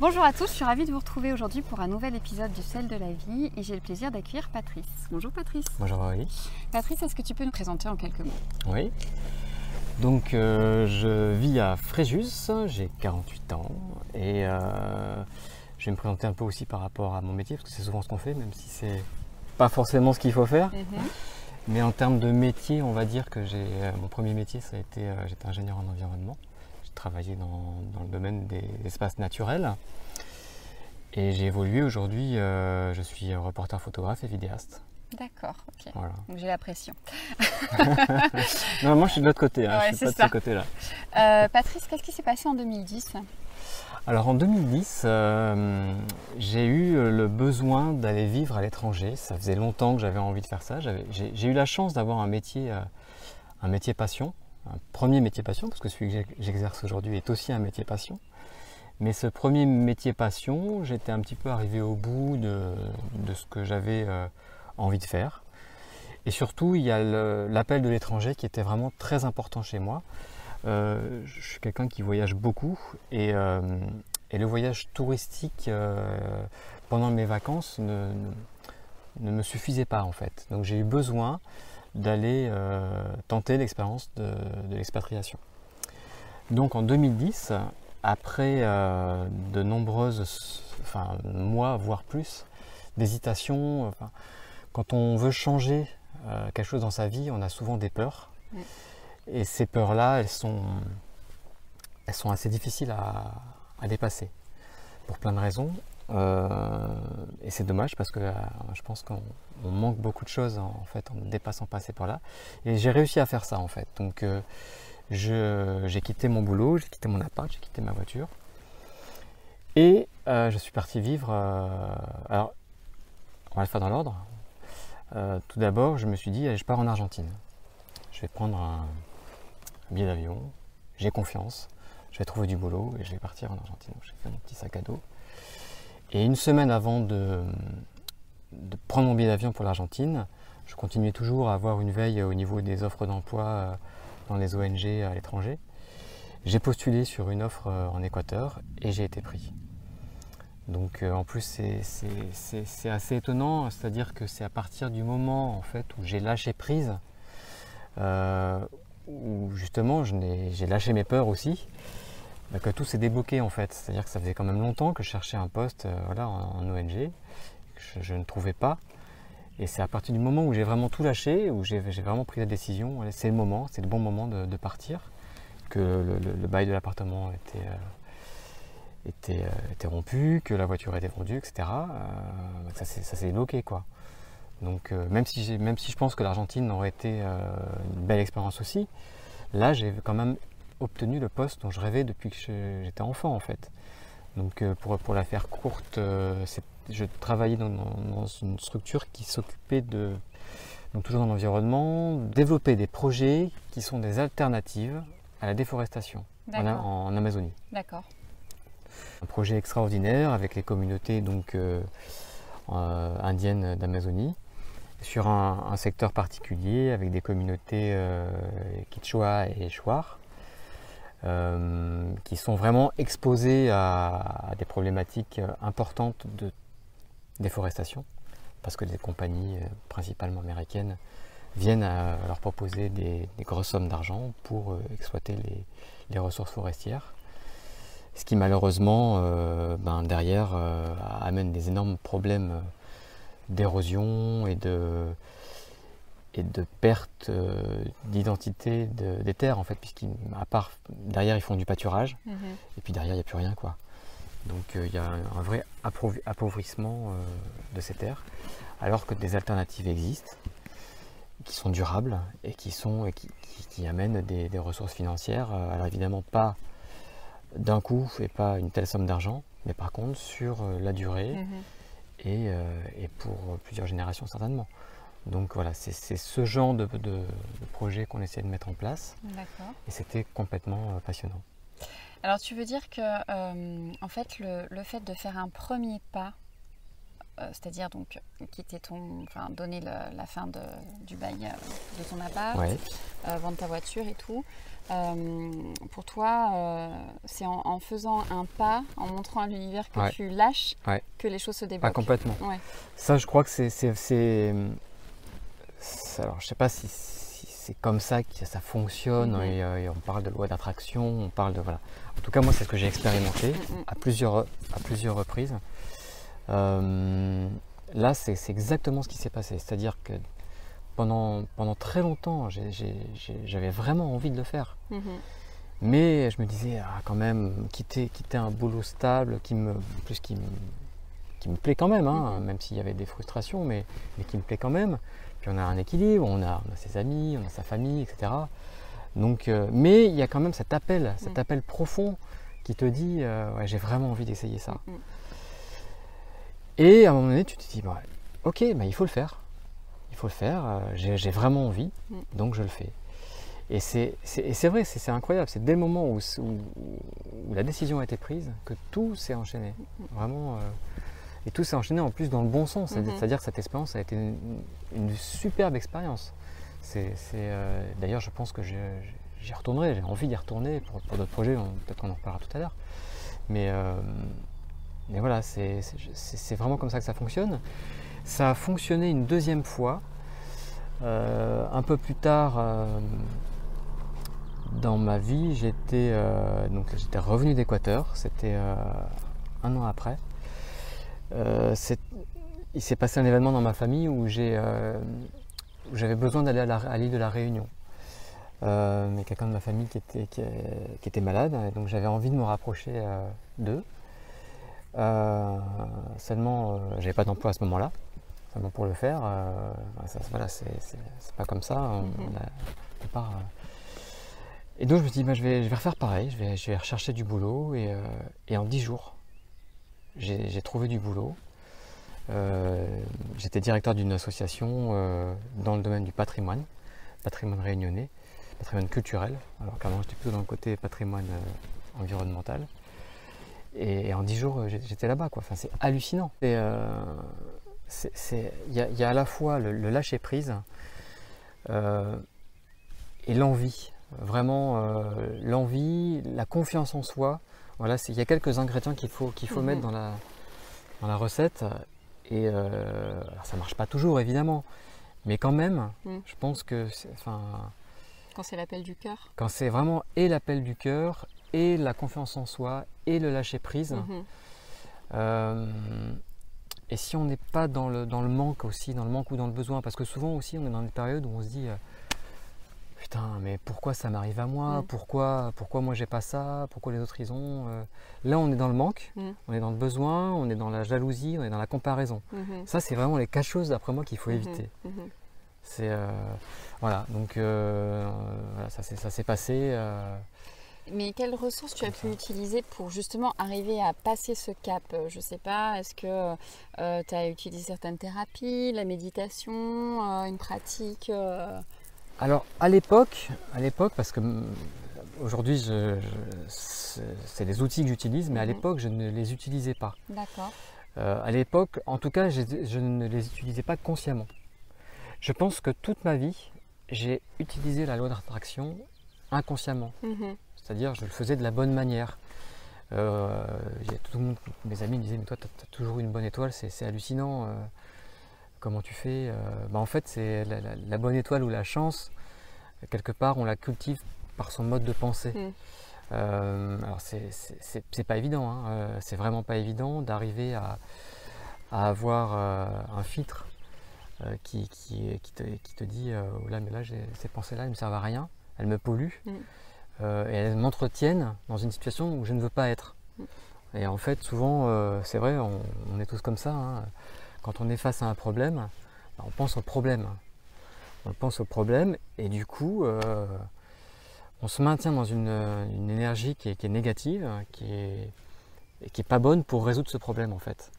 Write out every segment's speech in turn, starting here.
Bonjour à tous, je suis ravie de vous retrouver aujourd'hui pour un nouvel épisode du Sel de la vie et j'ai le plaisir d'accueillir Patrice. Bonjour Patrice. Bonjour Aurélie. Patrice, est-ce que tu peux nous présenter en quelques mots? Oui. Donc euh, je vis à Fréjus, j'ai 48 ans et euh, je vais me présenter un peu aussi par rapport à mon métier parce que c'est souvent ce qu'on fait même si c'est pas forcément ce qu'il faut faire. Mhm. Mais en termes de métier, on va dire que j'ai euh, mon premier métier, ça a été j'étais ingénieur en environnement. J'ai travaillé dans, dans le domaine des espaces naturels. Et j'ai évolué aujourd'hui, euh, je suis reporter photographe et vidéaste. D'accord, ok. Voilà. Donc j'ai la pression. Non, moi je suis de l'autre côté, hein, Ouais, je suis pas de ça. ce côté-là. Euh, Patrice, qu'est-ce qui s'est passé en 2010 Alors en 2010, euh, j'ai eu le besoin d'aller vivre à l'étranger. Ça faisait longtemps que j'avais envie de faire ça. J'ai eu la chance d'avoir un métier, un métier passion, un premier métier passion, parce que celui que j'ex- j'exerce aujourd'hui est aussi un métier passion. Mais ce premier métier passion, j'étais un petit peu arrivé au bout de, ce que j'avais euh, envie de faire. Et surtout, il y a l'appel de l'étranger qui était vraiment très important chez moi. Euh, je suis quelqu'un qui voyage beaucoup et, euh, le voyage touristique pendant mes vacances ne me suffisait pas en fait. Donc j'ai eu besoin d'aller euh, tenter l'expérience de, de l'expatriation. Donc en 2010, après euh, de nombreuses enfin, mois, voire plus, d'hésitation, enfin, quand on veut changer euh, quelque chose dans sa vie, on a souvent des peurs. Oui. Et ces peurs-là, elles sont, elles sont assez difficiles à, à dépasser pour plein de raisons. Euh, et c'est dommage parce que euh, je pense qu'on on manque beaucoup de choses en, fait en ne dépassant pas ces peurs-là. Et j'ai réussi à faire ça en fait. Donc euh, j'ai quitté mon boulot, j'ai quitté mon appart, j'ai quitté ma voiture. Et je suis parti vivre. alors, on va le faire dans l'ordre. Tout d'abord, je me suis dit, allez, je pars en Argentine. Je vais prendre un billet d'avion, j'ai confiance, je vais trouver du boulot et je vais partir en Argentine. J'ai fait mon petit sac à dos. Et une semaine avant de, prendre mon billet d'avion pour l'Argentine, je continuais toujours à avoir une veille au niveau des offres d'emploi euh, dans les ONG à l'étranger. J'ai postulé sur une offre euh, en Équateur et j'ai été pris. Donc euh, en plus c'est- assez étonnant, c'est-à-dire que c'est à partir du moment en fait où j'ai lâché prise, où justement j'ai lâché mes peurs aussi, bah, que tout s'est débloqué en fait. C'est-à-dire que ça faisait quand même longtemps que je cherchais un poste euh, voilà, en, ONG, que je, ne trouvais pas. Et c'est à partir du moment où j'ai vraiment tout lâché, où j'ai vraiment pris la décision, c'est le moment, c'est le bon moment de, partir, que le, bail de l'appartement était, euh, était, euh, était rompu, que la voiture était vendue, etc. Euh, ça s'est ça s'est bloqué quoi. Donc même, si même si je pense que l'Argentine aurait été une belle expérience aussi, là j'ai quand même obtenu le poste dont je rêvais depuis que j'étais enfant en fait. Donc euh, pour, pour la faire courte, euh, je travaillais dans, une structure qui s'occupait de, donc toujours dans l'environnement, développer des projets qui sont des alternatives à la déforestation en, Amazonie. D'accord. Un projet extraordinaire avec les communautés donc, euh, euh, indiennes d'Amazonie sur un, un secteur particulier avec des communautés euh, Quichua et euh, qui sont vraiment exposées à, des problématiques euh, importantes de déforestation parce que les compagnies euh, principalement américaines viennent à leur proposer des, des grosses sommes d'argent pour euh, exploiter les- ressources forestières. Ce qui malheureusement euh, ben, derrière euh, amène des énormes problèmes euh, d'érosion et de, et de perte euh, d'identité de- des terres en fait puisqu'à part derrière ils font du pâturage Mhm. et puis derrière il n'y a plus rien quoi donc euh, il y a un, vrai appauv- appauvrissement euh, de ces terres alors que des alternatives existent qui sont durables et qui sont et qui, qui- qui amènent des, des ressources financières alors évidemment pas d'un coup et pas une telle somme d'argent, mais par contre sur la durée Mhm. et, euh, et pour plusieurs générations certainement. Donc voilà, c'est ce genre de, de- de projet qu'on essaie de mettre en place D'accord. et c'était complètement euh, passionnant. Alors tu veux dire que euh, en fait le, le fait de faire un premier pas, euh, c'est-à-dire donc quitter ton, enfin donner le- la fin de- du bail euh, de ton appart, Ouais, vendre ta voiture et tout, pour toi, c'est en, en faisant un pas, en montrant à l'univers que Ouais. tu lâches, Ouais. que les choses se Pas débloquent. complètement. Ouais. Ça, je crois que c'est. Alors, je sais pas si, si c'est comme ça que ça fonctionne. Mhm. et, euh, et on parle de loi d'attraction, on parle de. Voilà. En tout cas, moi, c'est ce que j'ai expérimenté Mm, mm. à plusieurs, à plusieurs reprises. Euh, là, c'est exactement ce qui s'est passé. C'est-à-dire que pendant, pendant très longtemps, j'avais vraiment envie de le faire. Mhm. Mais je me disais, ah, quand même, quitter, quitter un boulot stable qui me, plus qui me, qui me plaît quand même, hein, Mhm. même s'il y avait des frustrations, mais, mais qui me plaît quand même. Puis on a un équilibre, on a, on a ses amis, on a sa famille, etc. Donc, euh, mais il y a quand même cet appel, cet Mhm. appel profond qui te dit, euh, ouais, j'ai vraiment envie d'essayer ça. Mm, mm. Et à un moment donné, tu te dis, bah, ok, bah, il faut le faire. Il faut le faire, euh, j'ai vraiment envie, Mm. donc je le fais. Et c'est vrai, c'est c'est incroyable. C'est dès le moment où, où- où la décision a été prise que tout s'est enchaîné. Vraiment. Et tout s'est enchaîné en plus dans le bon sens. C'est- Mhm. C'est-à-dire que cette expérience a été une, une superbe expérience. C'est euh, D'ailleurs, je pense que j'y retournerai. J'ai envie d'y retourner pour, pour d'autres projets. Peut-être qu'on en reparlera tout à l'heure. Mais, euh, mais voilà, c'est vraiment comme ça que ça fonctionne. Ça a fonctionné une deuxième fois. Euh, un peu plus tard euh, dans ma vie, j'étais euh, revenu d'Équateur. C'était un an après. Euh, il s'est passé un événement dans ma famille où euh, j'avais besoin d'aller à l'île de la Réunion. Euh, mais quelqu'un de ma famille qui était, qui, qui était malade, et donc j'avais envie de me rapprocher euh, d'eux. Euh, seulement, j'avais pas d'emploi à ce moment-là. Seulement pour le faire, ça, voilà, c'est pas comme ça. On, Mhm. on a- on part, euh. Et donc je me suis dit, bah, je, vais, je vais refaire pareil, je vais, je vais rechercher du boulot. Et, et en 10 jours, j'ai trouvé du boulot. Euh, J'étais directeur d'une association euh, dans le domaine du patrimoine, patrimoine réunionnais, patrimoine culturel. Alors qu'avant j'étais plutôt dans le côté patrimoine euh, environnemental. Et, en 10 jours, j'étais là-bas. Enfin, c'est hallucinant. Il y, a- à la fois le, le lâcher prise euh, et l'envie. Vraiment, l'envie, la confiance en soi. Voilà, il y a quelques ingrédients qu'il faut, qu'il faut Mhm. mettre dans la, dans la recette. Et euh, alors ça marche pas toujours, évidemment. Mais quand même, Mhm. je pense que enfin, Quand c'est l'appel du cœur. quand c'est vraiment et l'appel du cœur, et la confiance en soi, et le lâcher prise, Mhm. euh, et si on n'est pas dans le, dans le manque aussi, dans le manque ou dans le besoin, parce que souvent aussi on est dans des périodes où on se dit euh, putain mais pourquoi ça m'arrive à moi? Mm. pourquoi, pourquoi moi j'ai pas ça? Pourquoi les autres ils ont euh? Là on est dans le manque, Mm. on est dans le besoin, on est dans la jalousie, on est dans la comparaison. Mhm. Ça c'est vraiment les quatre choses d'après moi qu'il faut Mhm. éviter. Mhm. C'est euh, voilà donc euh, voilà, ça s'est passé. Mais quelles ressources tu as pu utiliser pour justement arriver à passer ce cap? Je sais pas, est-ce que tu as utilisé certaines thérapies, la méditation, une pratique Alors à l'époque, à l'époque, parce que hum, aujourd'hui je- je- c'est les outils que j'utilise, mais à Mhm. l'époque je ne les utilisais pas. D'accord. Euh, à l'époque, en tout cas, je, je ne les utilisais pas consciemment. Je pense que toute ma vie, j'ai utilisé la loi d'attraction inconsciemment. Mhm. C'est-à-dire, je le faisais de la bonne manière. Euh, tout le monde, mes amis me disaient, mais toi, tu as, toujours une bonne étoile, c'est c'est hallucinant. euh, comment tu fais bah, En fait, c'est la, la- la bonne étoile ou la chance, quelque part, on la cultive par son mode de pensée. Mm. Euh, alors, c'est- pas évident, hein, euh, c'est vraiment pas évident d'arriver à, à avoir euh, un filtre qui, qui, qui te, qui te dit oh là, mais là, ces pensées-là, elles ne me servent à rien, elles me polluent Mm. et elles m'entretiennent dans une situation où je ne veux pas être. Mm. Et en fait, souvent, c'est vrai, on, on est tous comme ça. hein. Quand on est face à un problème, bah, on pense au problème. On pense au problème et du coup, euh, on se maintient dans une, énergie qui est, négative, qui est, et qui est pas bonne pour résoudre ce problème en fait.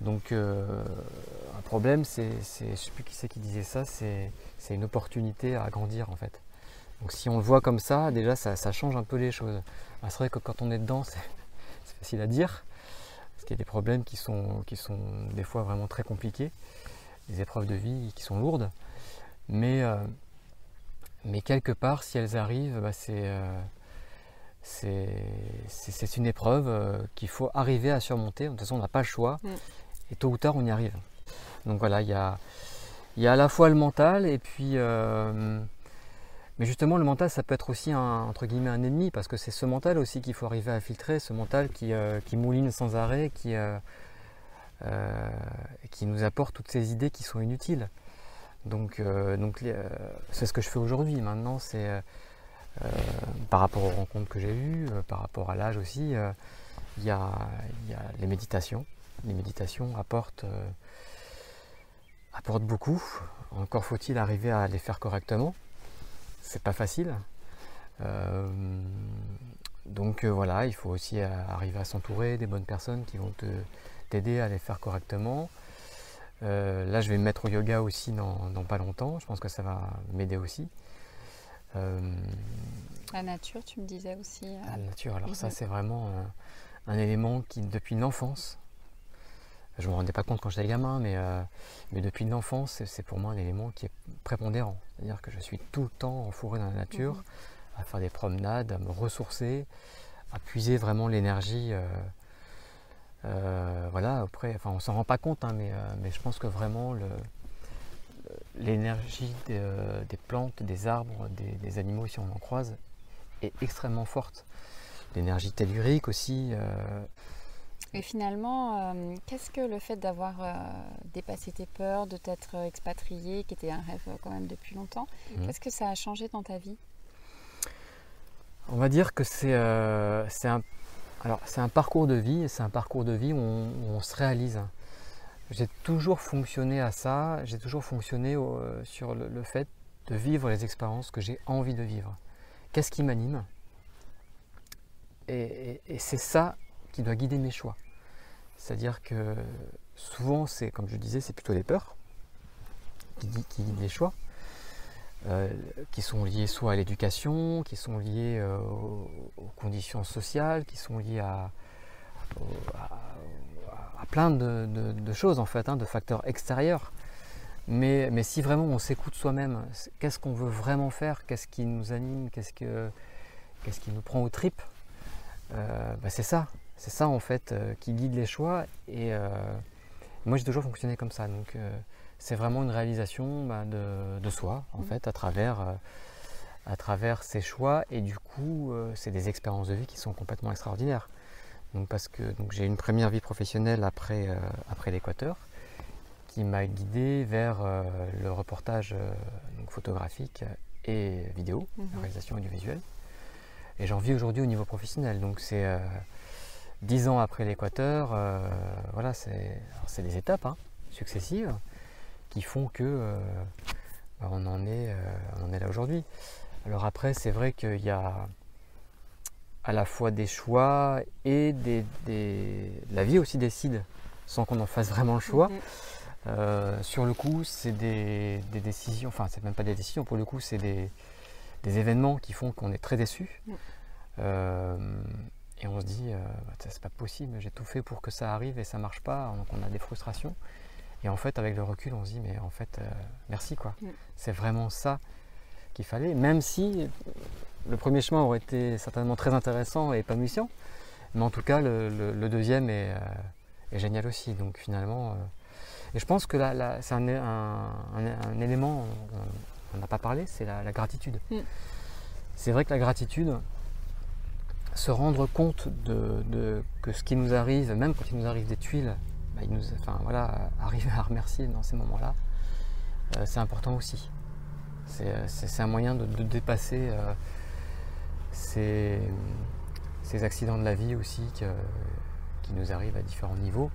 Donc, euh, un problème, c'est, je ne sais plus qui c'est qui disait ça, c'est, une opportunité à grandir en fait. Donc si on le voit comme ça, déjà ça, change un peu les choses. Ah, c'est vrai que quand on est dedans, c'est, c'est facile à dire, parce qu'il y a des problèmes qui sont, qui sont des fois vraiment très compliqués, des épreuves de vie qui sont lourdes, mais, euh, mais quelque part, si elles arrivent, bah, c'est c'est une épreuve qu'il faut arriver à surmonter. De toute façon, on n'a pas le choix. Mm. Et tôt ou tard, on y arrive. Donc voilà, il y a, y a à la fois le mental et puis. Euh, mais justement, le mental, ça peut être aussi un, entre guillemets un ennemi, parce que c'est ce mental aussi qu'il faut arriver à filtrer, ce mental qui, euh, qui mouline sans arrêt, qui, euh, qui nous apporte toutes ces idées qui sont inutiles. Donc, donc c'est ce que je fais aujourd'hui. Maintenant, c'est par rapport aux rencontres que j'ai eues, par rapport à l'âge aussi, il y a, les méditations. Les méditations apportent apporte beaucoup. Encore faut-il arriver à les faire correctement. C'est pas facile. Euh, donc euh, voilà, il faut aussi arriver à s'entourer des bonnes personnes qui vont t'aider à les faire correctement. Euh, là, je vais me mettre au yoga aussi dans, pas longtemps. Je pense que ça va m'aider aussi. la nature, tu me disais aussi. La nature, alors ça, mhm. c'est vraiment un élément qui, depuis l'enfance, je ne me rendais pas compte quand j'étais gamin, mais, euh, mais depuis l'enfance, c'est pour moi un élément qui est prépondérant. C'est-à-dire que je suis tout le temps enfourré dans la nature, mhm. à faire des promenades, à me ressourcer, à puiser vraiment l'énergie. Euh, euh, voilà, après, enfin, on s'en rend pas compte, hein, mais, mais je pense que vraiment l'énergie des, plantes, des arbres, des, des, animaux, si on en croise, est extrêmement forte. L'énergie tellurique aussi. Et finalement, euh, qu'est-ce que le fait d'avoir euh, dépassé tes peurs, de t'être expatrié, qui était un rêve euh, quand même depuis longtemps, mhm. qu'est-ce que ça a changé dans ta vie? On va dire que c'est un, alors, un parcours de vie, c'est un parcours de vie où on, se réalise. J'ai toujours fonctionné à ça, j'ai toujours fonctionné sur le, fait de vivre les expériences que j'ai envie de vivre. Qu'est-ce qui m'anime? Et c'est ça qui doit guider mes choix. C'est-à-dire que souvent, c'est comme je disais, c'est plutôt les peurs qui, guident les choix, euh, qui sont liés soit à l'éducation, qui sont liés euh, aux, conditions sociales, qui sont liés à, plein de, choses en fait, hein, de facteurs extérieurs. Mais, mais si vraiment on s'écoute soi-même, qu'est-ce qu'on veut vraiment faire, qu'est-ce qui nous anime, qu'est-ce, que, qu'est-ce qui nous prend aux tripes, euh, bah, c'est ça. C'est ça en fait qui guide les choix et moi j'ai toujours fonctionné comme ça. Donc c'est vraiment une réalisation bah, de, soi en mmh. fait à travers, à travers ces choix et du coup c'est des expériences de vie qui sont complètement extraordinaires. Donc parce que j'ai une première vie professionnelle après, après l'Équateur qui m'a guidé vers le reportage photographique et vidéo, la mmh. réalisation audiovisuelle. Et j'en vis aujourd'hui au niveau professionnel. Donc c'est Dix ans après l'Équateur, euh, voilà, c'est des étapes hein, successives qui font que euh, bah, on, en est, euh, là aujourd'hui. Alors après, c'est vrai qu'il y a à la fois des choix et des, la vie aussi décide sans qu'on en fasse vraiment le choix. Mm-hmm. sur le coup, c'est des, décisions, enfin, c'est même pas des décisions, pour le coup, c'est des, événements qui font qu'on est très déçu. Mm. Et on se dit, euh, bah, c'est pas possible, j'ai tout fait pour que ça arrive et ça marche pas, donc on a des frustrations. Et en fait, avec le recul, on se dit, mais en fait, euh, merci quoi. Mm. C'est vraiment ça qu'il fallait, même si le premier chemin aurait été certainement très intéressant et pas mission, mais en tout cas, le, deuxième euh, est, génial aussi. Donc finalement, et je pense que là, c'est un, un, élément, on n'a pas parlé, c'est la, gratitude. Mm. C'est vrai que la gratitude, se rendre compte de, que ce qui nous arrive, même quand il nous arrive des tuiles, bah, il nous, enfin, voilà, arriver à remercier dans ces moments-là, euh, c'est important aussi. C'est euh, un moyen de, dépasser euh, ces, accidents de la vie aussi qui nous arrivent à différents niveaux,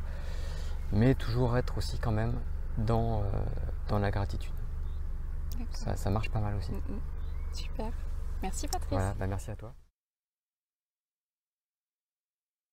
mais toujours être aussi quand même dans, dans la gratitude. Ça, marche pas mal aussi. Mm, mm. Super. Merci Patrice. Voilà, bah, merci à toi.